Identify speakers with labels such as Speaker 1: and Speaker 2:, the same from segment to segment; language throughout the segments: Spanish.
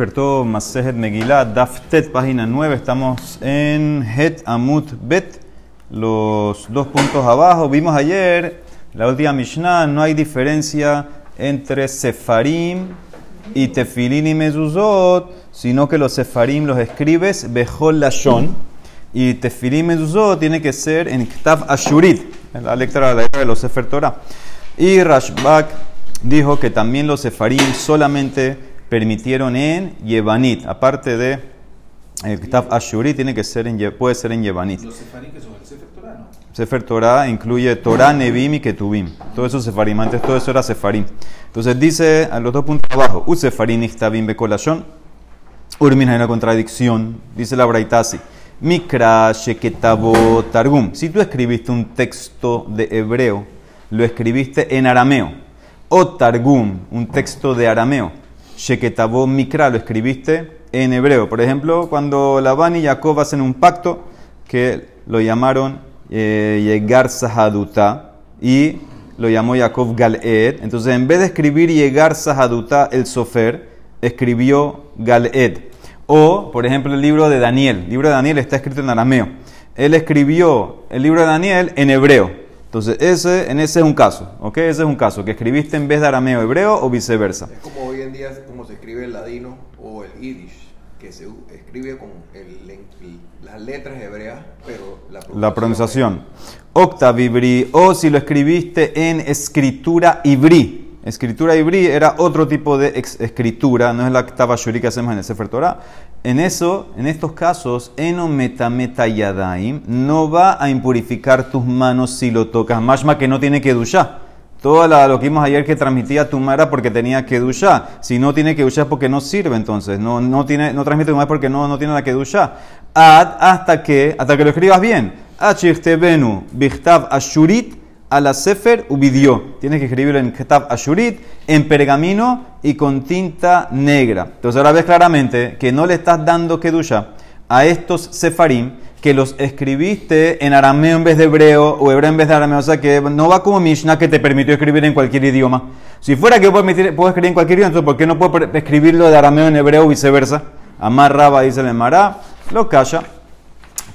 Speaker 1: Despertó Masejet Megillah, Daftet, página 9. Estamos en Het Amut Bet, los dos puntos abajo. Vimos ayer, la última Mishnah, no hay diferencia entre Sefarim y Tefilin y Mezuzot, sino que los Sefarim los escribes Bejol Lashon y Tefilin y Mezuzot tiene que ser en Ktav Ashurit, en la letra, de los Sefer Torah. Y Rashbak dijo que también los Sefarim solamente permitieron en Yevanit, aparte de el Kitab Ashuri, tiene que ser en, puede ser en Yevanit. ¿Los Sefarim que son el Sefer Torah, no? Sefer Torah incluye Torah, Nebim y Ketubim. Todo eso Sefarim, antes todo eso era Sefarim. Entonces dice a los dos puntos abajo, U Sefarim Ixtabim Bekolashon. Urmin hay una contradicción, dice la Braitasi. Mikra Sheketabo Targum. Si tú escribiste un texto de hebreo, lo escribiste en arameo. O Targum, un texto de arameo Sheketabo Mikra, lo escribiste en hebreo. Por ejemplo, cuando Labán y Jacob hacen un pacto que lo llamaron eh, Yegar Sahaduta y lo llamó Jacob Galed. Entonces, en vez de escribir Yegar Sahaduta el Sofer, escribió Galed. O, por ejemplo, el libro de Daniel. El libro de Daniel está escrito en arameo. Él escribió el libro de Daniel en hebreo. Entonces, ese, en ese es un caso, ¿ok? Ese es un caso, que escribiste en vez de arameo hebreo o viceversa.
Speaker 2: Es como hoy en día, como se escribe el ladino o el yiddish, que se escribe con las letras hebreas, pero
Speaker 1: la pronunciación. Octavibri, o si lo escribiste en escritura ibrí. Escritura ibrí era otro tipo de escritura, no es la que estaba que hacemos en el Sefer Torah. En eso, en estos casos, eno meta yadaim, no va a impurificar tus manos si lo tocas. Mashma que no tiene que duchar. Todo lo que vimos ayer que transmitía tu mara porque tenía que duchar. Si no tiene que duchar porque no sirve, entonces. No, no, tiene, no transmite tu mara porque no, no tiene la que duchar. Ad hasta que, hasta que lo escribas bien. Achichtebenu, bichtav ashurit, a la Sefer Ubidió. Tienes que escribirlo en Ketab Ashurit, en pergamino y con tinta negra. Entonces ahora ves claramente que no le estás dando Kedusha a estos Sefarim que los escribiste en arameo en vez de hebreo o hebreo en vez de arameo. O sea que no va como Mishnah que te permitió escribir en cualquier idioma. Si fuera que puedo, escribir en cualquier idioma, entonces ¿por qué no puedo escribirlo de arameo en hebreo o viceversa? Amar Raba dice el Mará, lo calla.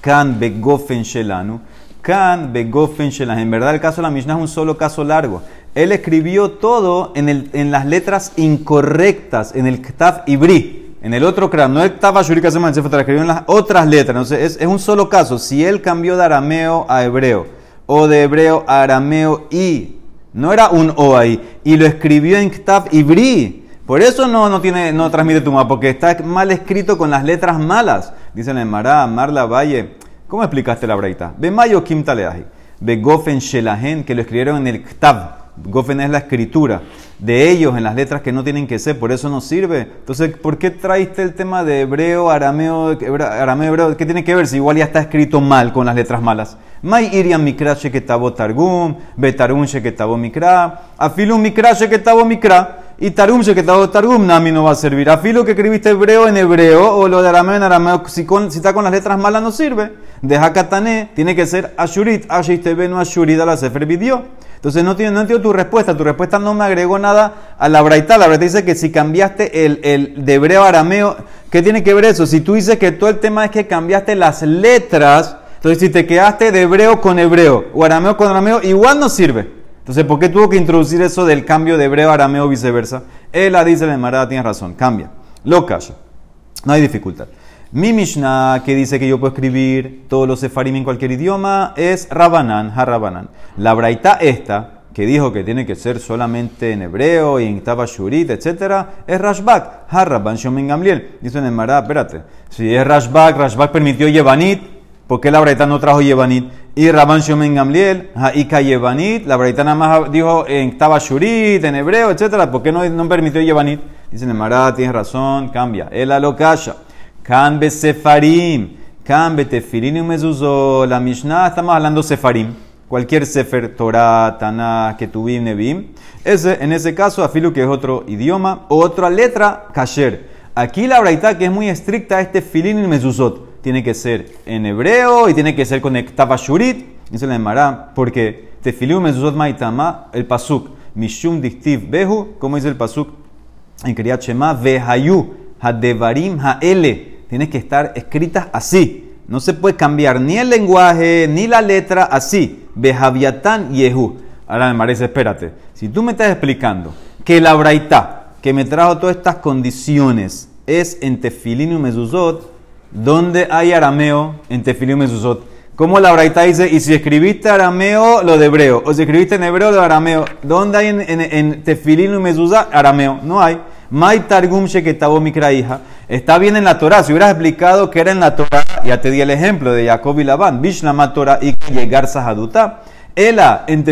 Speaker 1: Kan begofen shelanu. Kan begofen En verdad, el caso de la Mishnah es un solo caso largo. Él escribió todo en, el, en las letras incorrectas, en el Ktav Ibri. En el otro Ktav, no el Ktav Ashurika se escribió en las otras letras. Entonces, es, es un solo caso. Si él cambió de arameo a hebreo, o de hebreo a arameo y, no era un O ahí, y lo escribió en Ktav Ibri. Por eso no, no, tiene, no transmite porque está mal escrito con las letras malas. Dicen en Mará, Marla Valle. ¿Cómo explicaste la breita? Mayo Kim Taleahi. Ve Gofen Shelahen, que lo escribieron en el Ktav. Gofen es la escritura de ellos en las letras que no tienen que ser, por eso no sirve. Entonces, ¿por qué traiste el tema de hebreo, arameo, arameo, hebreo? ¿Qué tiene que ver si igual ya está escrito mal con las letras malas? Mai iriam mikra sheketabo targum, betargum sheketabo mikra, afilum mikra sheketabo mikra. Y Tarum, que Targum, Nami no va a servir. Afilo que escribiste hebreo en hebreo o lo de arameo en arameo, si, está con las letras malas no sirve. Deja Katané, tiene que ser Ashurit, Ashitebenu Ashurit a la Sefer Vidio. Entonces no, tiene, no entiendo tu respuesta. Tu respuesta no me agregó nada a la braita. La braita dice que si cambiaste el, el de hebreo a arameo, ¿qué tiene que ver eso? Si tú dices que todo el tema es que cambiaste las letras, entonces si te quedaste de hebreo con hebreo o arameo con arameo, igual no sirve. Entonces, ¿por qué tuvo que introducir eso del cambio de hebreo a arameo viceversa? Él la dice, la Marada tiene razón, cambia. Lo calla. No hay dificultad. Mi Mishnah, que dice que yo puedo escribir todos los sefarim en cualquier idioma, es Rabanan, Harabanan. La braita esta, que dijo que tiene que ser solamente en hebreo y en Tabashurit, etc., es Rashbak, Haraban Shomen Gamliel. Dice en Mará, espérate, si es Rashbak, Rashbak permitió Yevanit, ¿por qué la braita no trajo Yevanit? Y Rabban Shomen Gamliel, Haika Yevanit, la verdad nada más dijo en estaba Shurit, en hebreo, etc. ¿Por qué no, no permitió Yevanit? Dice Mará, tienes razón, cambia. El alokasha, Kanbe Sefarim, Kanbe Tefirim y Mezuzó. La Mishnah, estamos hablando Sefarim. Cualquier Sefer, Torah, Tanah, Ketubim, Nebim. Ese, en ese caso, afilo que es otro idioma, otra letra, Kasher. Aquí la braita que es muy estricta, este Filin y Mezuzot tiene que ser en hebreo y tiene que ser con Shurit. Dice la Emara, porque Tefiliu Mezuzot Maitama, el Pasuk, Mishum Dictiv Behu, como dice el Pasuk en Kriyat Shema, Vehayu Hadevarim Haele. Tiene que estar escritas así. No se puede cambiar ni el lenguaje ni la letra así. Bejaviatán Yehu. Ahora me parece, espérate. Si tú me estás explicando que la braita que me trajo todas estas condiciones es en Tefilín y Mezuzot, ¿dónde hay arameo en Tefilín y Mezuzot? Como la braita dice, y si escribiste arameo, lo de hebreo, o si escribiste en hebreo, lo de arameo. ¿Dónde hay en, en, en Tefilín y Mezuzot arameo? No hay. Mai Targum Sheketabo Mikra hija. Está bien en la Torah. Si hubieras explicado que era en la Torah, ya te di el ejemplo de Jacob y Labán. Torah y llegar Sahaduta. Ela, en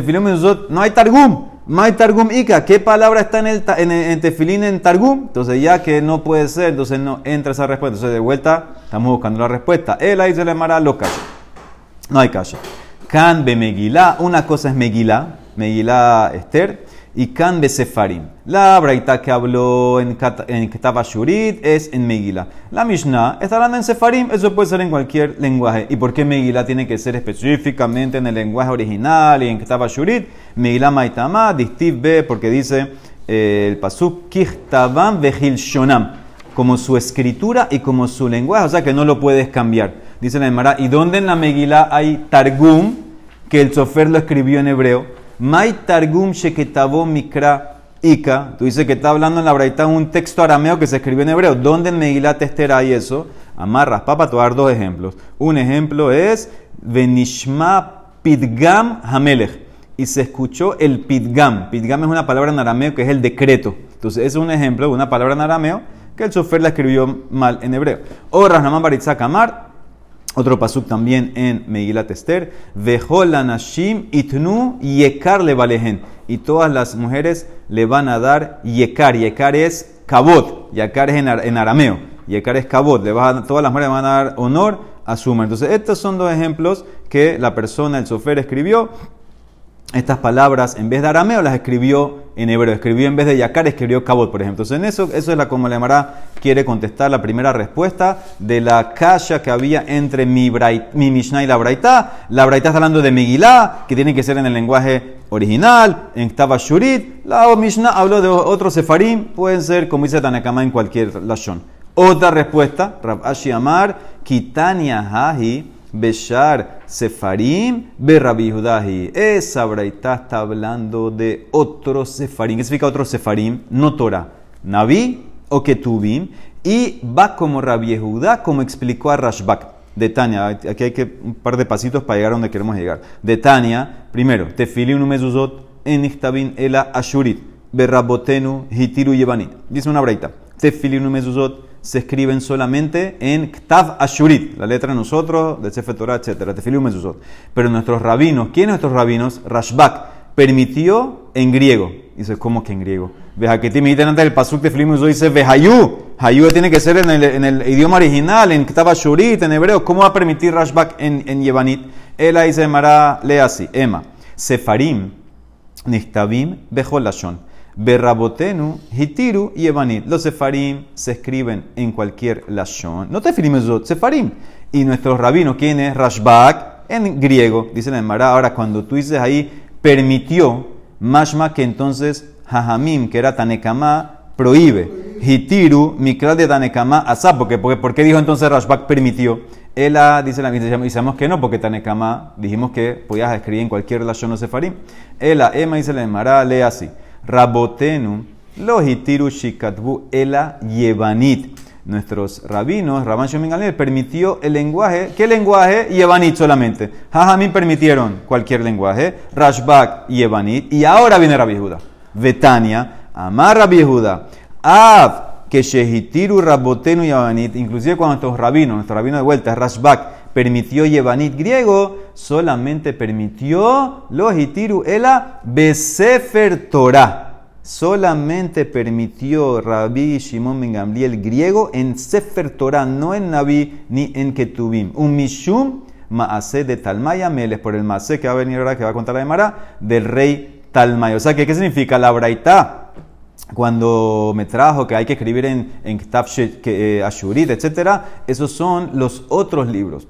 Speaker 1: no hay Targum. Mai Targum Ika, ¿qué palabra está en, el, en, en Tefilín en Targum? Entonces, ya que no puede ser, entonces no entra esa respuesta. Entonces, de vuelta, estamos buscando la respuesta. Ela dice le mara loca. No hay caso. Kan be Megilá, una cosa es Megilá, Megilá Esther y Kan Sefarim. La braita que habló en, en Shurit es en Megillah. La Mishnah está hablando en Sefarim, eso puede ser en cualquier lenguaje. ¿Y por qué Megillah tiene que ser específicamente en el lenguaje original y en Shurit? Megillah Maitama, Distiv B, porque dice eh, el Pasuk Kichtavam Vehil Shonam, como su escritura y como su lenguaje, o sea que no lo puedes cambiar. Dice la Emara, ¿y dónde en la Megillah hay Targum que el chofer lo escribió en hebreo? Mai Targum Sheketabo Mikra Ika. Tú dices que está hablando en la Braita un texto arameo que se escribió en hebreo. ¿Dónde en Megilat Esther hay eso? Amarras, papa, te voy a dar dos ejemplos. Un ejemplo es Venishma Pidgam Hamelech. Y se escuchó el Pidgam. Pidgam es una palabra en arameo que es el decreto. Entonces, es un ejemplo de una palabra en arameo que el chofer la escribió mal en hebreo. O Rasnaman Baritzak Amar, otro pasuk también en Megilat Esther. Nashim itnu yekar le valehen. Y todas las mujeres le van a dar yekar. Yekar es kabot. Yekar es en, arameo. Yekar es kabot. Le todas las mujeres le van a dar honor a Suma. Entonces, estos son dos ejemplos que la persona, el sofer, escribió estas palabras, en vez de arameo, las escribió en hebreo. Escribió en vez de yakar, escribió kabot, por ejemplo. Entonces, en eso, eso es la como la Mara quiere contestar la primera respuesta de la kasha que había entre mi, mi Mishnah y la Braita. La Braita está hablando de Megillah, que tiene que ser en el lenguaje original, en Ktaba Shurit. La Mishnah habló de otros sefarim, pueden ser, como dice Tanakama, en cualquier lashon. Otra respuesta, Rab Amar, Kitania Hahi, Beshar Sefarim Berrabihudahi. Esa braita está hablando de otros Sefarim. ¿Qué significa otros Sefarim? No Torah. Naví o Ketubim. Y va como Rabbi como explicó a Rashbak. De Tania, aquí hay que un par de pasitos para llegar a donde queremos llegar. De Tania, primero, Tefilim numezuzot en Ichtabin ela ashurit, berrabotenu hitiru yevanit. Dice una braita. Tefilim numezuzot se escriben solamente en Ktav Ashurit, la letra de nosotros, de Sefer Torah, etc. Pero nuestros rabinos, ¿quiénes nuestros rabinos? Rashbak, permitió en griego. Dice, ¿cómo que en griego? te me antes del pasuk de Filim dice Vehayu. Hayu tiene que ser en el, idioma original, en Ktav Ashurit, en hebreo. ¿Cómo va a permitir Rashbak en, en Yevanit? Él ahí se Mara, lee así, Emma. Sefarim, Nichtabim, Beholashon. Berrabotenu, Hitiru y Evanit. Los sefarim se escriben en cualquier lashon. No te eso, sefarim. Y nuestros rabinos, ¿quién es? Rashbak, en griego, dice la Emara. Ahora, cuando tú dices ahí, permitió, mashma que entonces Jajamim, que era Tanekama, prohíbe. Hitiru, mikra de Tanekama, asap. Porque, porque, ¿Por qué dijo entonces Rashbak permitió? Ela dice la y sabemos que no, porque Tanekama dijimos que podías escribir en cualquier lashon o sefarim. Ela, Ema dice la Emara, lee así. Rabotenu, lohitiru shikatbu ela yevanit. Nuestros rabinos, Rabban Shomin permitió el lenguaje. ¿Qué lenguaje? Yevanit solamente. Jajamín permitieron cualquier lenguaje. Rashbak, Yevanit. Y ahora viene Rabbi Judá. Betania, Amar Rabbi Judá. Av, que Shehitiru Rabotenu Yevanit. Inclusive cuando nuestros rabinos, nuestro rabino de vuelta, Rashbak, permitió Yevanit griego, solamente permitió los itiru ela besefer Torah. Solamente permitió Rabbi Shimon Ben Gamliel griego en Sefer Torah, no en Naví ni en Ketubim. Un mishum maase de Talmaya Meles, por el maase que va a venir ahora, que va a contar la Emara, del rey Talmaya. O sea, ¿qué, significa significa? La braita cuando me trajo que hay que escribir en, en que, eh, Ashurit, etc., esos son los otros libros.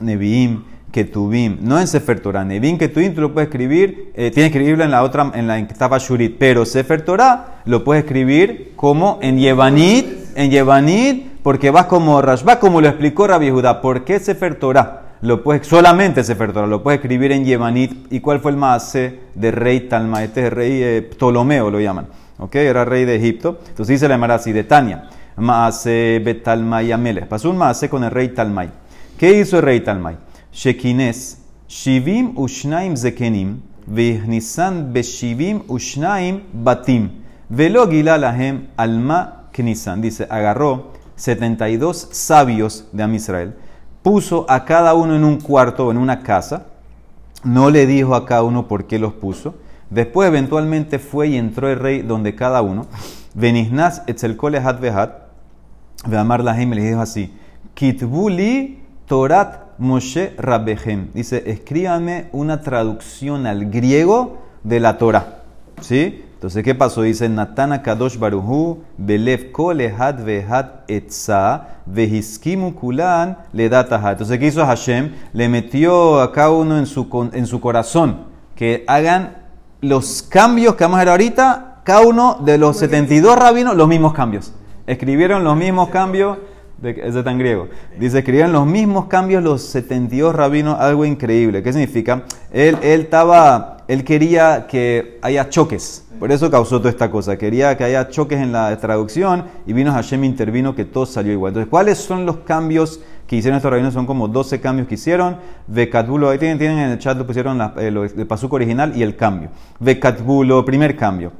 Speaker 1: Nevi'im, Ketubim, no en Sefer Torah. Nevi'im, Ketubim tú lo puedes escribir, eh, tienes que escribirlo en la otra, en la estaba Shurit, pero Sefer Torah lo puedes escribir como en Yevanit en Yevanit, porque vas como Rashba, como lo explicó Rabbi Judá. ¿Por qué Sefer Torah? Lo puedes, solamente Sefer Torah, lo puedes escribir en Yevanit. ¿Y cuál fue el maase de rey Talma? Este es rey eh, Ptolomeo, lo llaman. ¿Ok? Era rey de Egipto. Entonces dice la así, de Tania. Maase Betalmay Amelech. Pasó un maase con el rey Talmay. ¿Qué hizo el rey Talmay? Shekines, Shivim Ushnaim Zekenim, Vihnisan Beshivim Ushnaim Batim, Velo Lahem Alma Knisan. Dice, agarró 72 sabios de Am Israel, puso a cada uno en un cuarto o en una casa, no le dijo a cada uno por qué los puso. Después eventualmente fue y entró el rey donde cada uno. Veniznas etzelkole hat vehat. Veamar lahem le dijo así. Kitbuli Torat Moshe Rabbehem. Dice, escríbame una traducción al griego de la Torah. ¿Sí? Entonces, ¿qué pasó? Dice, Natana Kadosh Baruhu, Belev Kolehat Vehat Etza, Vehiskimu Kulan Ledatahat. Entonces, ¿qué hizo Hashem? Le metió a cada uno en su, en su corazón que hagan los cambios que vamos a ver ahorita, cada uno de los 72 rabinos, los mismos cambios. Escribieron los mismos cambios es de tan griego. Dice, escribían los mismos cambios los 72 rabinos, algo increíble. ¿Qué significa? Él, él, estaba, él quería que haya choques. Por eso causó toda esta cosa. Quería que haya choques en la traducción y vino Hashem intervino que todo salió igual. Entonces, ¿cuáles son los cambios que hicieron estos rabinos? Son como 12 cambios que hicieron. Vekatbulo, ahí tienen, tienen en el chat, lo pusieron la, eh, el pasuco original y el cambio. Vekatbulo, primer cambio.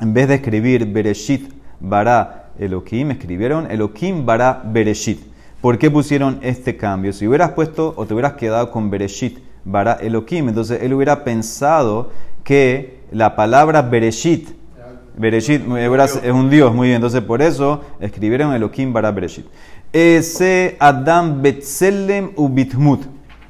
Speaker 1: En vez de escribir Bereshit, Bara, Elohim, escribieron Elohim bara Bereshit. ¿Por qué pusieron este cambio? Si hubieras puesto o te hubieras quedado con Bereshit bara Elohim, entonces él hubiera pensado que la palabra Bereshit, Bereshit es un Dios, muy bien, entonces por eso escribieron Elohim bara Bereshit. Ese Adam Betzelem Ubitmut.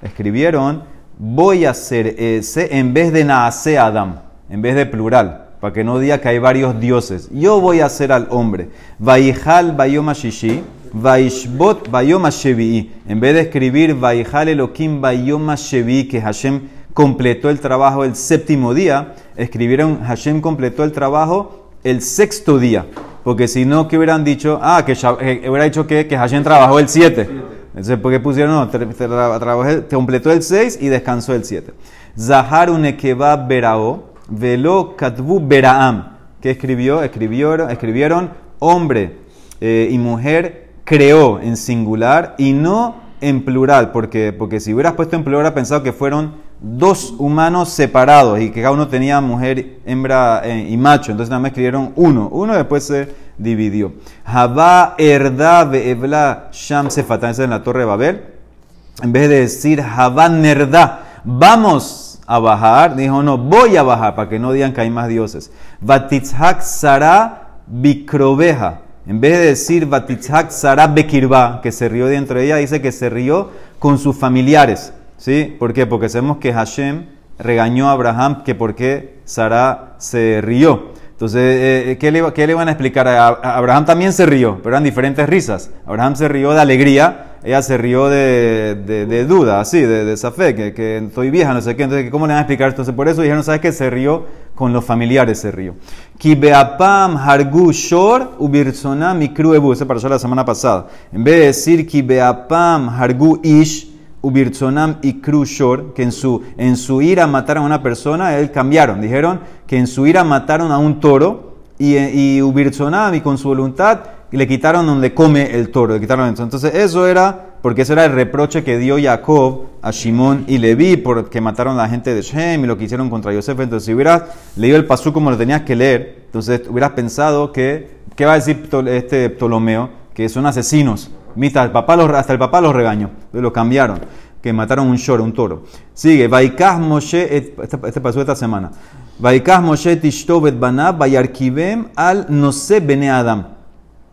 Speaker 1: Escribieron, voy a hacer ese en vez de Naase Adam, en vez de plural para que no diga que hay varios dioses. Yo voy a hacer al hombre. Vaihal Bayoma Shishi, Vaishbot. En vez de escribir Vaihal Elohim Bayoma que Hashem completó el trabajo el séptimo día, escribieron Hashem completó el trabajo el sexto día. Porque si no, ¿qué hubieran dicho? Ah, que eh, hubiera dicho que, que Hashem trabajó el siete. Entonces, ¿por qué pusieron? No, completó el seis y descansó el siete. Zahar Unekeba Berao Velo Katbu Beraam. ¿Qué escribió? Escribieron, escribieron hombre eh, y mujer creó en singular y no en plural, porque, porque si hubieras puesto en plural, hubiera pensado que fueron dos humanos separados y que cada uno tenía mujer, hembra eh, y macho. Entonces nada más escribieron uno. Uno después se dividió. Jabá Erda Evla Sham Sefatan, en la torre de Babel. En vez de decir Jabá Nerda, vamos a bajar, dijo, no, voy a bajar, para que no digan que hay más dioses. Batitzhak Sara Bikrobeja. En vez de decir Batitzhak Sara Bekirba, que se rió dentro de ella, dice que se rió con sus familiares. ¿Sí? ¿Por qué? Porque sabemos que Hashem regañó a Abraham que por qué Sara se rió. Entonces, eh, eh, ¿qué, le, ¿qué, le, van a explicar? Abraham también se rió, pero eran diferentes risas. Abraham se rió de alegría ella se rió de, de, duda, así, de, de fe, que, que, vieja, no sé qué. Entonces, ¿cómo le van a explicar? Entonces, por eso dijeron, ¿sabes qué? Se rió con los familiares, se rió. Kibeapam hargu shor ubirzonam mikruebu. Ese pasó la semana pasada. En vez de decir Kibeapam hargu ish ubirzonam ikru shor, que en su, en su ira mataron a una persona, él cambiaron. Dijeron que en su ira mataron a un toro y, y ubirzonam y con su voluntad y le quitaron donde come el toro, le quitaron eso. Entonces eso era, porque ese era el reproche que dio Jacob a Shimón y Leví, porque mataron a la gente de Shem y lo que hicieron contra Yosef. Entonces si hubieras leído el pasú como lo tenías que leer, entonces hubieras pensado que, ¿qué va a decir este Ptolomeo? Que son asesinos. Mira, el papá los, hasta el papá los regañó, lo cambiaron que mataron un shor, un toro. Sigue, Vaikas Moshe, este, este pasó esta semana. Vaikas Moshe Tishtovet Banab, Bayarkivem al Nose Bene Adam.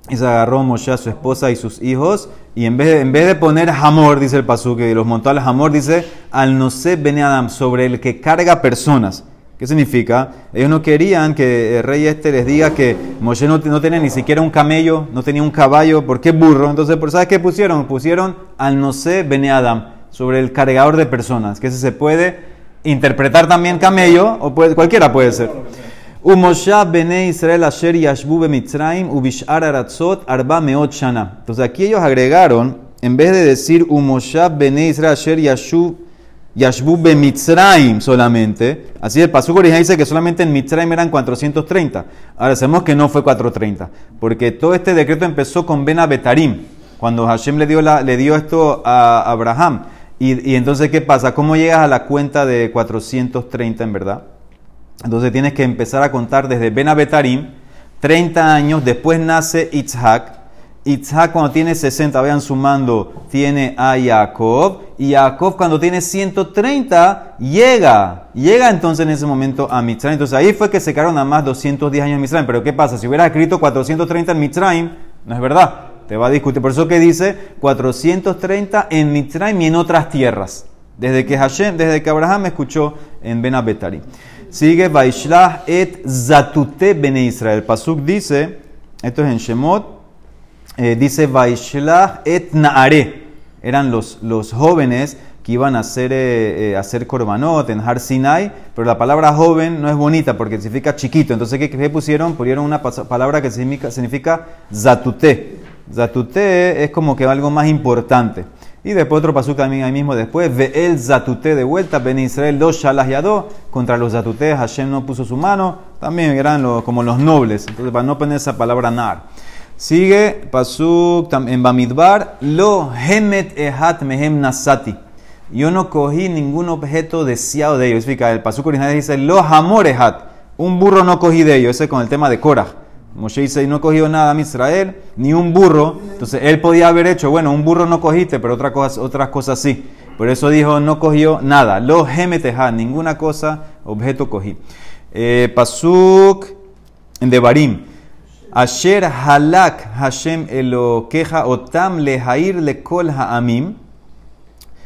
Speaker 1: Y se agarró Moshe a su esposa y sus hijos. Y en vez de, en vez de poner Hamor, dice el pasuk, y los montó al Hamor, dice al no se bene Adam, sobre el que carga personas. ¿Qué significa? Ellos no querían que el rey este les diga que Moshe no, no tenía ni siquiera un camello, no tenía un caballo, ¿por qué burro? Entonces, ¿sabes qué pusieron? Pusieron al no se bene Adam, sobre el cargador de personas, que ese se puede interpretar también camello, o puede, cualquiera puede ser. Israel asher yashbu bemitzraim ubishar aratzot arba meot shana. Entonces aquí ellos agregaron, en vez de decir Umoshav bene Israel asher yashbu Yashbu Mitzrayim solamente. Así el pasuk original dice que solamente en Mitzrayim eran 430. Ahora sabemos que no fue 430, porque todo este decreto empezó con Ben Betarim, cuando Hashem le dio, le dio esto a Abraham. Y, y, entonces, ¿qué pasa? ¿Cómo llegas a la cuenta de 430 en verdad? Entonces tienes que empezar a contar desde Ben Betarim, 30 años, después nace Itzhak, Isaac cuando tiene 60, vayan sumando, tiene a Jacob. Y Jacob cuando tiene 130, llega. Llega entonces en ese momento a Mitzrayim. Entonces ahí fue que se quedaron a más 210 años en Mitzrayim. Pero ¿qué pasa? Si hubiera escrito 430 en Mitzrayim, no es verdad. Te va a discutir. Por eso que dice 430 en Mitzrayim y en otras tierras. Desde que Hashem, desde que Abraham escuchó en Ben Sigue Vaishlah et Zatute Bene Israel. Pasuk dice, esto es en Shemot eh, dice Vaishlach et Naare. Eran los, los jóvenes que iban a hacer, eh, eh, hacer korbanot en Har Sinai, pero la palabra joven no es bonita porque significa chiquito. Entonces, ¿qué, pusieron? Pusieron una palabra que significa, significa zatuté. Zatuté es como que algo más importante. Y después otro pasuk también ahí mismo después, ve el zatuté de vuelta, Ben Israel dos yadó, contra los zatuté Hashem no puso su mano, también eran como los nobles, entonces para no poner esa palabra nar. Sigue Pasuk en Bamidbar, lo hemet ehat mehem nasati. Yo no cogí ningún objeto deseado de ellos. Explica, el Pasuk original dice, lo hamor ehat. Un burro no cogí de ellos. Ese con el tema de Korah. Moshe dice, no cogió nada a Israel, ni un burro. Entonces él podía haber hecho, bueno, un burro no cogiste, pero otra cosa, otras cosas sí. Por eso dijo, no cogió nada. Lo hemet ehat, ninguna cosa, objeto cogí. Eh, pasuk en Devarim. Asher halak Hashem queja otam lehair lekol ha'amim.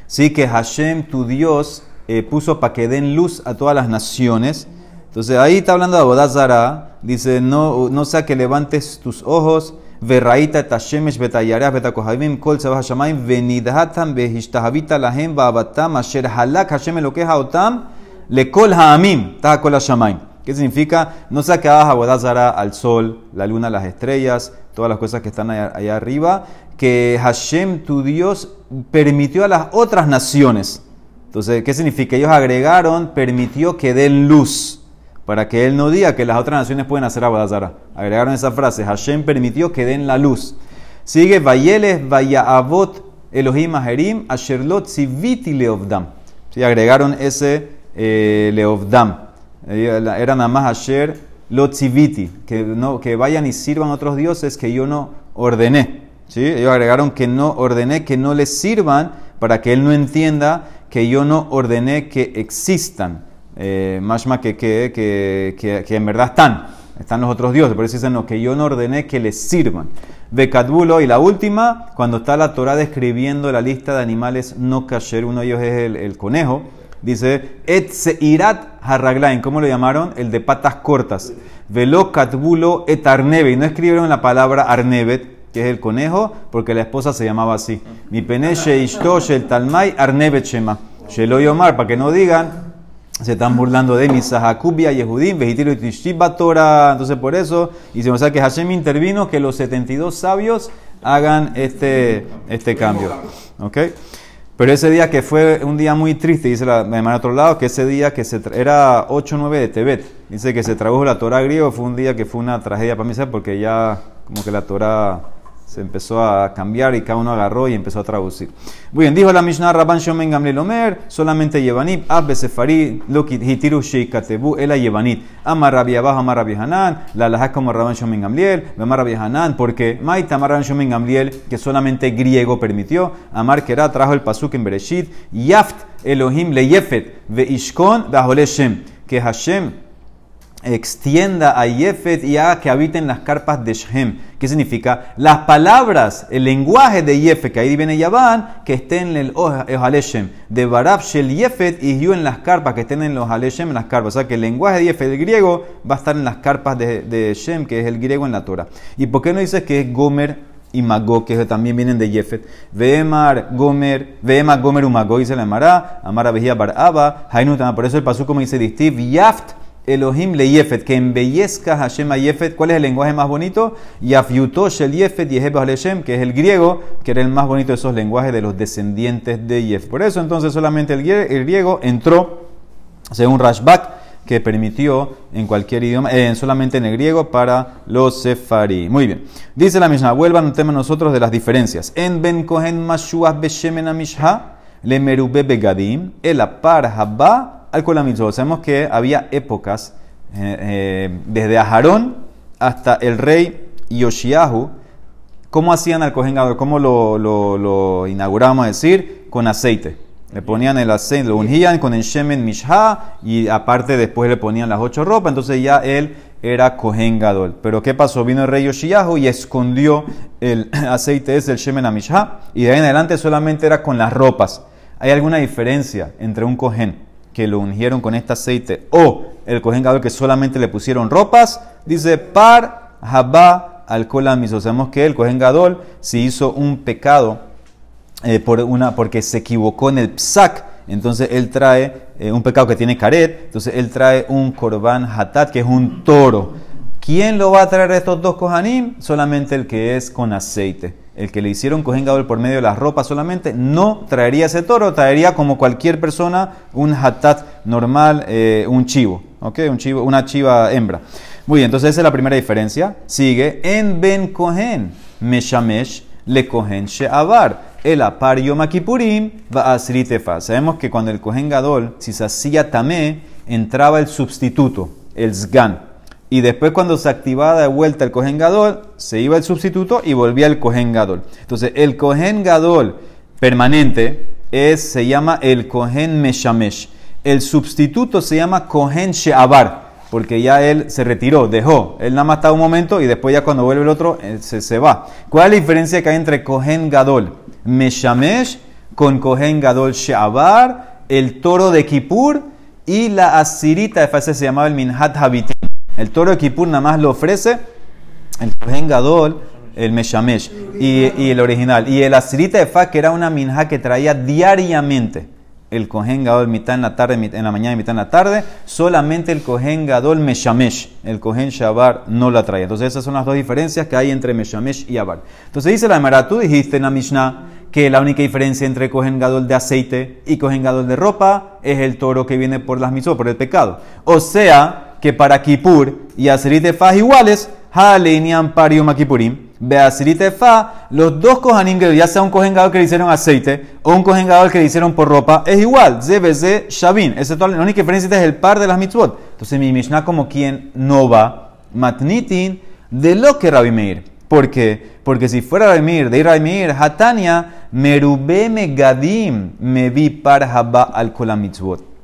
Speaker 1: Sí, que Hashem, tu Dios, eh, puso para que den luz a todas las naciones. Entonces ahí está hablando de Abodazara. Dice, no, no sea que levantes tus ojos. Verraita et Hashemesh betayareach betakohavim kol tzavah hashamayim venidhatam behishtahavita lahem ba'abatam asher halak Hashem queja otam lekol ha'amim. Taha kol hashamayim. ¿Qué significa? No sea que hagas al sol, la luna, las estrellas, todas las cosas que están allá, arriba, que Hashem, tu Dios, permitió a las otras naciones. Entonces, ¿qué significa? Ellos agregaron, permitió que den luz, para que él no diga que las otras naciones pueden hacer Abodazara. Agregaron esa frase, Hashem permitió que den la luz. Sigue, Vayeles, Vayaavot, Elohim Aherim, Asherlot, Siviti Leovdam. Sí, agregaron ese eh, Leovdam. Era nada más Asher Lotziviti, que, no, que vayan y sirvan otros dioses que yo no ordené. ¿sí? Ellos agregaron que no ordené que no les sirvan para que él no entienda que yo no ordené que existan. Eh, más que, que, que, que, en verdad están. Están los otros dioses. Por eso dicen no, que yo no ordené que les sirvan. Bekatbulo y la última, cuando está la Torah describiendo la lista de animales no kasher, uno de ellos es el, conejo. Dice, Etseirat harraglain, ¿cómo lo llamaron? El de patas cortas. Velo katbulo et arnebe. no escribieron la palabra arnevet, que es el conejo, porque la esposa se llamaba así. Mi peneche ishtosh el talmai arnevet shema. Shelo yomar, para que no digan, se están burlando de mi Sahakubia, Yehudim, Vejitilo y Torah. Entonces, por eso, y se nos sabe que Hashem intervino que los 72 sabios hagan este, este cambio. ¿Ok? Pero ese día que fue un día muy triste, dice la de otro lado, que ese día que se era 8 9 de Tebet, dice que se tradujo la Torah griego, fue un día que fue una tragedia para mí, porque ya como que la Torah se empezó a cambiar y cada uno agarró y empezó a traducir. Muy bien, dijo la Mishnah Rabban Shomen Gamliel Omer, solamente Yevanit, Abbe Sefari, Lokit Hitiru Sheikatebu, Ela Yevanit, Amar Rabbi Abajo, Amar Rabbi Hanan, la Laja como Rabban Shomen Gamliel, Amar Rabbi Hanan, porque Maita Amar Rabban Shomen Gamliel, que solamente griego permitió, Amar Kera trajo el pasuk en Bereshit, Yaft Elohim le Yefet, Ve Ishkon, Shem, que Hashem extienda a Yefet y haga que habiten las carpas de Shem. ¿Qué significa? Las palabras, el lenguaje de Yefet, que ahí viene Yaván, que estén en el Ojaleshem. De Barab Shel Yefet y yo en las carpas, que estén en los Ojaleshem, en las carpas. O sea que el lenguaje de Yefet, el griego, va a estar en las carpas de, Shem, que es el griego en la Torah. ¿Y por qué no dices que es Gomer? y Magó, que también vienen de Yefet. Veemar, Gomer, Veemar, Gomer, Umagó, dice la Mara, Amara, Vejía, Baraba, Hainutama. Por eso el paso como dice Distiv, Yaft, Elohim le Yefet, que embellezca Hashem a Yefet. ¿Cuál es el lenguaje más bonito? Yafiutosh el Yefet Hashem, que es el griego, que era el más bonito de esos lenguajes de los descendientes de Yefet. Por eso entonces solamente el griego entró, según Rashbak, que permitió en cualquier idioma, eh, solamente en el griego para los sefari. Muy bien. Dice la Mishnah, vuelvan un tema nosotros de las diferencias. En Ben Kohen Mashuach Beshemen Amishha, Le Merube Begadim, El Apar Haba, Al Sabemos que había épocas, eh, eh, desde Aharón hasta el rey Yoshiahu, ¿cómo hacían al Kohen ¿Cómo lo, lo, lo inauguramos a decir? Con aceite. Le ponían el aceite, lo ungían con el shemen mishha y aparte después le ponían las ocho ropas, entonces ya él era Kohen Gadol. Pero ¿qué pasó? Vino el rey Yoshiyahu y escondió el aceite ese, el shemen mishha, y de ahí en adelante solamente era con las ropas. ¿Hay alguna diferencia entre un Kohen que lo ungieron con este aceite o el Kohen Gadol que solamente le pusieron ropas? Dice par haba al O Sabemos que el Kohen Gadol si hizo un pecado eh, por una, porque se equivocó en el psak, entonces él trae eh, un pecado que tiene caret, entonces él trae un korban hatat, que es un toro. ¿Quién lo va a traer estos dos kohanim? Solamente el que es con aceite. El que le hicieron cohen por medio de las ropas solamente no traería ese toro, traería como cualquier persona un hatat normal, eh, un chivo, ¿ok? Un chivo, una chiva hembra. Muy bien, entonces esa es la primera diferencia. Sigue en Ben Kohen, Meshamesh le Kohen She'avar el apar Yom va a tefa. Sabemos que cuando el Kohen Gadol, si se hacía tamé, entraba el sustituto, el Zgan. Y después cuando se activaba de vuelta el Kohen Gadol, se iba el sustituto y volvía el Kohen Gadol. Entonces el Kohen Gadol permanente es, se llama el Kohen Meshamesh. El sustituto se llama Kohen She'abar porque ya él se retiró, dejó. Él nada más está un momento y después ya cuando vuelve el otro se, se, va. ¿Cuál es la diferencia que hay entre Kohen Gadol Meshamesh con Kohen Gadol Sheabar, el toro de Kippur y la asirita de se llamaba el Minhat Habitim. El toro de Kippur nada más lo ofrece el Kohen Gadol, el Meshamesh y, el original. Y el asirita de Fa, que era una minha que traía diariamente el Kohen Gadol mitad en la tarde, en la mañana y mitad en la tarde, solamente el Kohen Gadol Meshamesh, el Kohen Shabar no la traía. Entonces esas son las dos diferencias que hay entre Meshamesh y Abar. Entonces dice la Emara, tú dijiste en la Mishnah que la única diferencia entre Kohen Gadol de aceite y Kohen Gadol de ropa es el toro que viene por las mitzvot, por el pecado. O sea que para Kippur y Aserit de Faj iguales, Halenian Parium Kipurim, Beasirit Fa, los dos Kohanim, ya sea un Kohen Gadol que le hicieron aceite o un Kohen Gadol que le hicieron por ropa, es igual, ZBZ Shavin. Excepto la única diferencia es el par de las mitzvot. Entonces mi Mishnah como quien no va, Matnitin, de lo que Rabbi Meir. ¿Por qué? Porque si fuera Raimir, de Raimir, Hatania, Merube Megadim, me vi para Haba al Kolamitzvot.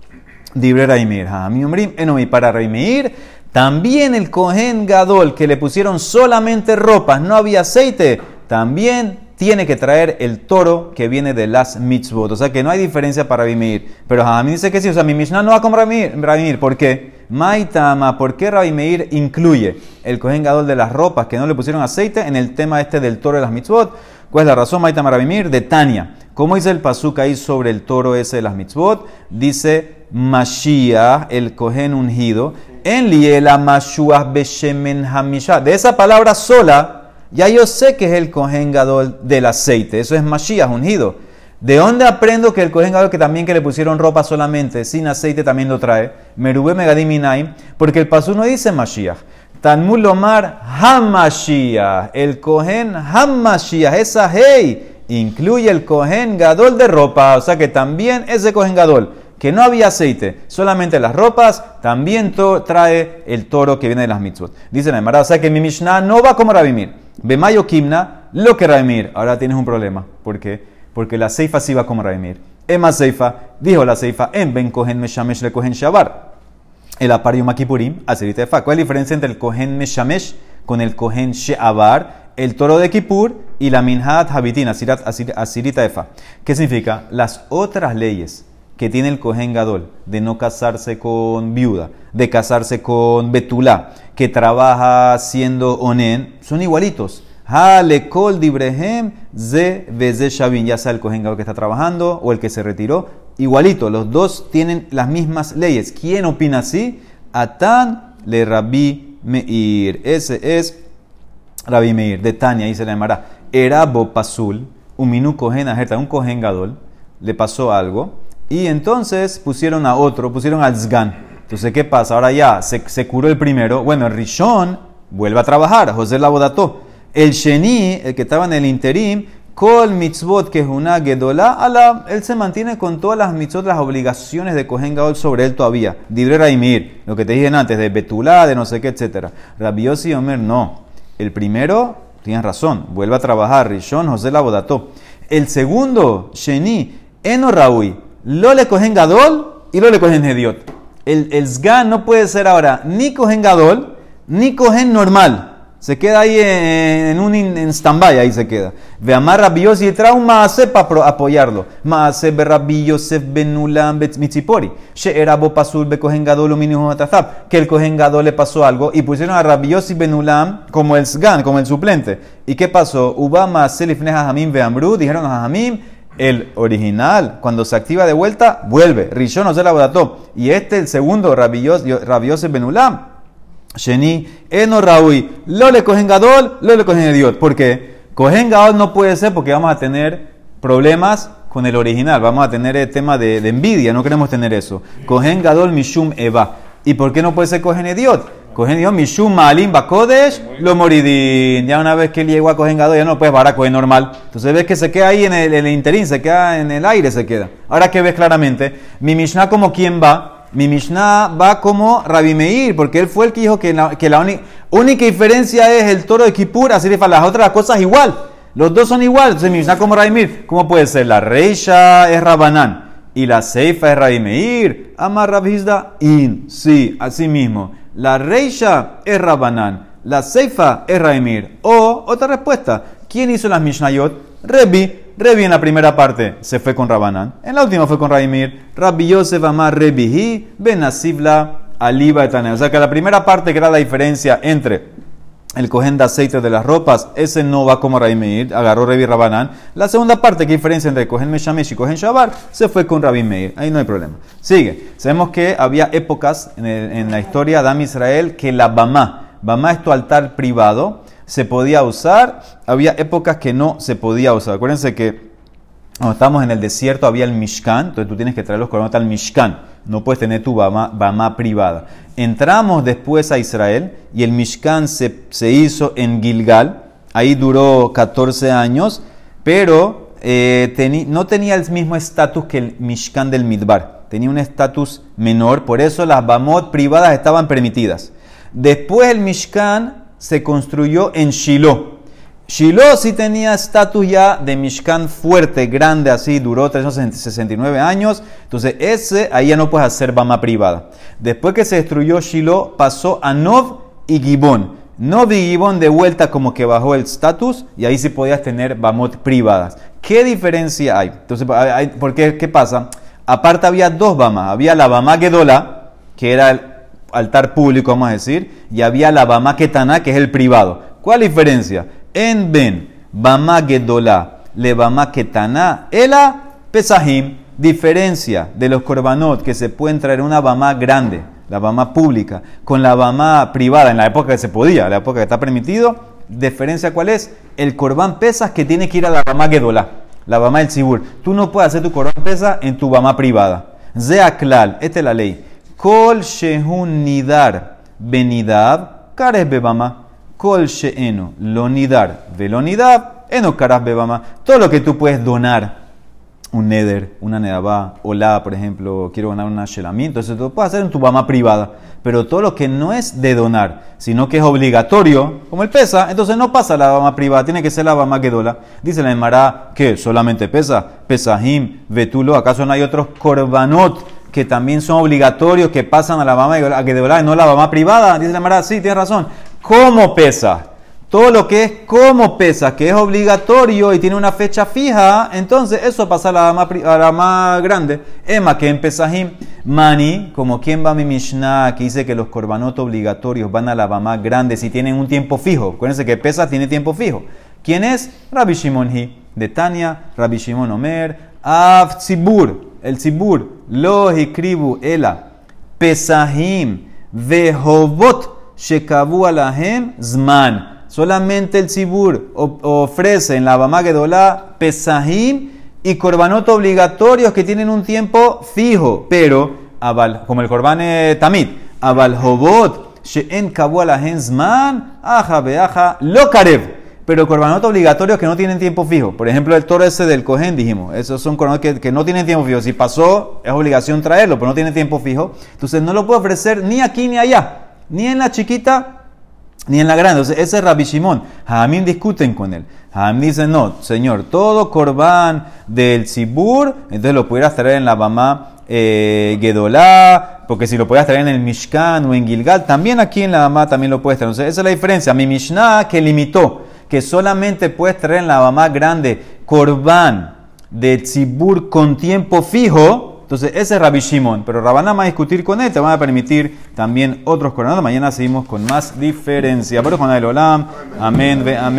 Speaker 1: Dibre Raimir, mi Umrim, Enomi para Raimir. También el Kohen Gadol, que le pusieron solamente ropas, no había aceite, también tiene que traer el toro que viene de las mitzvot. O sea que no hay diferencia para Raimir. Pero mí dice que sí, o sea, mi Mishnah no va con Raimir. ¿Por qué? Maitama, ¿por qué Rabbi Meir incluye el Kohen de las ropas que no le pusieron aceite en el tema este del toro de las mitzvot? ¿Cuál es la razón, Maitama Rabbi Meir? De Tania. ¿Cómo dice el pasuk ahí sobre el toro ese de las mitzvot? Dice Mashiach, el Kohen ungido, en liela Mashuach beshemen hamisha. De esa palabra sola, ya yo sé que es el Kohen del aceite. Eso es Mashiach ungido. ¿De dónde aprendo que el Kohen Gadol que también que le pusieron ropa solamente, sin aceite, también lo trae? Merube Megadim porque el pasú no dice Mashiach. Tanmul Lomar Hamashiach. El Kohen Hamashiach, esa hey, incluye el Kohen Gadol de ropa. O sea que también ese Kohen Gadol, que no había aceite, solamente las ropas, también trae el toro que viene de las mitzvot. Dice la Emara, o sea que mi Mishnah no va como Rabimir. Bemayo Kimna, lo que Rabimir. Ahora tienes un problema. ¿Por qué? Porque la ceifa sí va como Raimir. Emma Seifa, dijo la ceifa, en Ben Kohen Meshamesh le Kohen Shabar. El apario Makipurim, acerita de. ¿Cuál es la diferencia entre el Kohen Meshamesh con el Kohen Sheabar, el toro de Kippur y la Minhat Habitin, asirita de fa? ¿Qué significa? Las otras leyes que tiene el Kohen Gadol de no casarse con viuda, de casarse con Betulá, que trabaja siendo onen, son igualitos Hale kol dibrehem ze veze shavin. Ya sea el Kohen que está trabajando o el que se retiró. Igualito, los dos tienen las mismas leyes. ¿Quién opina así? Atan le Rabbi Meir. Ese es Rabbi Meir, de Tania, y se le llamará. Era Bopasul, un minu cohen ajerta, un cohen gadol, le pasó algo, y entonces pusieron a otro, pusieron al Zgan. Entonces, ¿qué pasa? Ahora ya se, se curó el primero. Bueno, el Rishon vuelve a trabajar, José la bodató. El Sheni, el que estaba en el interim, Kol mitzvot que es una gedolá, él se mantiene con todas las mitzvot, las obligaciones de Kohen Gadol sobre él todavía. Dibre Raimir, lo que te dije antes, de Betulá, de no sé qué, etc. Rabiosi Omer, no. El primero, tienes razón, vuelve a trabajar. Rishon, José la bodató. El segundo, Sheni, Eno Raui, lo le Kohen Gadol y lo le Kohen Hediot. El, el no puede ser ahora ni Kohen Gadol ni Kohen normal. Se queda ahí en, un en stand-by, ahí se queda. Ve amar rabbios y trae un maase para apoyarlo. Maase be rabbi Yosef benulam mitzipori. She era bo pasul be kohen gadol Que el kohen le pasó algo y pusieron a rabbi Yosef benulam como el sgan, como el suplente. ¿Y qué pasó? Uba maase lifne hajamim ve amru. Dijeron a hajamim, el original, cuando se activa de vuelta, vuelve. Rishon no se la Y este, el segundo, rabbi Yosef benulam Sheni, Eno Raúl, lo le cogen Gadol, lo le cogen Idiot. ¿Por qué? Cogen Gadol no puede ser porque vamos a tener problemas con el original. Vamos a tener el tema de, envidia, no queremos tener eso. Cogen Gadol Mishum Eva. ¿Y por qué no puede ser Cogen Idiot? Cogen Idiot Mishum Malim Bakodesh lo moridín. Ya una vez que él llegó a Cogen Gadol, ya no puede parar a normal. Entonces ves que se queda ahí en el, interín, se queda en el aire, se queda. Ahora que ves claramente, mi Mishnah como quién va mi Mishnah va como Rabbi Meir, porque él fue el que dijo que la, que única diferencia es el toro de Kippur, así le las otras cosas igual. Los dos son igual. Entonces, mi Mishnah como Rabbi Meir, ¿cómo puede ser? La Reisha es Rabanán y la Seifa es Rabbi Meir. Amar Rabhizda, in. Sí, así mismo. La Reisha es Rabanán, la Seifa es Rabbi Meir. O, otra respuesta, ¿quién hizo las Mishnayot? Rebi. Rebi en la primera parte se fue con Rabanán. En la última fue con Raimir. Rabbi Yosef Amar Rebihi Ben Aliba Etanel. O sea que la primera parte que era la diferencia entre el cogen de aceite de las ropas, ese no va como Raimir, agarró Rebi Rabanán. La segunda parte, que diferencia entre cogen Meshamesh y cogen Shabar, se fue con Rabbi Meir. Ahí no hay problema. Sigue. Sabemos que había épocas en, la historia de Adam Israel que la Bamá, Bamá es tu altar privado, se podía usar, había épocas que no se podía usar. Acuérdense que cuando estábamos en el desierto había el Mishkan, entonces tú tienes que traer los coronas al Mishkan, no puedes tener tu Bama, privada. Entramos después a Israel y el Mishkan se, hizo en Gilgal, ahí duró 14 años, pero eh, no tenía el mismo estatus que el Mishkan del Midbar, tenía un estatus menor, por eso las Bamot privadas estaban permitidas. Después el Mishkan se construyó en Shiloh. Shiloh sí tenía estatus ya de Mishkan fuerte, grande, así, duró 369 años. Entonces, ese ahí ya no puedes hacer Bama privada. Después que se destruyó Shiloh, pasó a Nov y Gibón. Nov y Gibón de vuelta como que bajó el estatus y ahí sí podías tener Bamot privadas. ¿Qué diferencia hay? Entonces, ¿por qué, qué pasa? Aparte había dos Bamas. Había la Bama Gedola, que era el altar público, vamos a decir, y había la Bama Ketana, que es el privado. ¿Cuál diferencia? En Ben, Bama Gedola, le Bama Ketana, Ela Pesahim, diferencia de los korbanot que se pueden traer una Bama grande, la Bama pública, con la Bama privada, en la época que se podía, la época que está permitido, diferencia cuál es? El corbán pesas que tiene que ir a la Bama Gedola, la Bama del Sibur. Tú no puedes hacer tu corbán pesa en tu Bama privada. Zeaklal, esta es la ley. Kol shehun nidar benidab kares bebama. Kol sheeno lo nidar velonidab eno karas bebama. Todo lo que tú puedes donar, un neder, una nedabá, la por ejemplo, quiero donar una shelamí, entonces tú lo puedes hacer en tu bama privada. Pero todo lo que no es de donar, sino que es obligatorio, como el pesa, entonces no pasa la bama privada, tiene que ser la bama dola. Dice la Emara que solamente pesa, pesahim, vetulo, ¿acaso no hay otros korbanot? Que también son obligatorios, que pasan a la mamá y no la mamá privada. Dice la Mara, sí, tiene razón. ¿Cómo pesa? Todo lo que es como pesa, que es obligatorio y tiene una fecha fija, entonces eso pasa a la más, a la más grande. Emma, que en Pesajim, Mani, como quien va a mi Mishnah, que dice que los corbanotos obligatorios van a la más grande si tienen un tiempo fijo. Acuérdense que pesa tiene tiempo fijo. ¿Quién es? Rabbi Shimon Hi, de Tania, Rabbi Shimon Omer, Av el Tzibur, lo escribu ela, pesahim, Vehovot shekabu alahem zman. Solamente el Tzibur ofrece en la Bama pesahim y korbanot obligatorios que tienen un tiempo fijo, pero como el korban eh, tamid, abal hobot she'en kabu alahem zman, aja beaja lo karev. Pero korbanot obligatorios que no tienen tiempo fijo. Por ejemplo, el toro ese del cohen, dijimos. Esos son korbanot que, que no tienen tiempo fijo. Si pasó, es obligación traerlo, pero no tiene tiempo fijo. Entonces no lo puede ofrecer ni aquí ni allá. Ni en la chiquita, ni en la grande. Entonces ese es Rabbi Shimon. Jamín discuten con él. Jamín dice, no, señor, todo korban del Sibur, entonces lo pudieras traer en la Bama eh, Gedolá, porque si lo podías traer en el Mishkan o en Gilgal, también aquí en la Bama también lo puedes traer. Entonces esa es la diferencia. Mi Mishnah que limitó que solamente puedes traer en la Bama grande korban de Tzibur con tiempo fijo, entonces ese es Rabbi Shimon. Pero Rabanam va a discutir con él, te van a permitir también otros coronados. Mañana seguimos con más diferencia. Pero con el Olam, amén, ve amén.